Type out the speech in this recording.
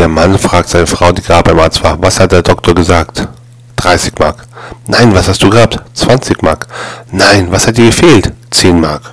Der Mann fragt seine Frau, die gerade beim Arzt war, was hat der Doktor gesagt? 30 Mark. Nein, was hast du gehabt? 20 Mark. Nein, was hat dir gefehlt? 10 Mark.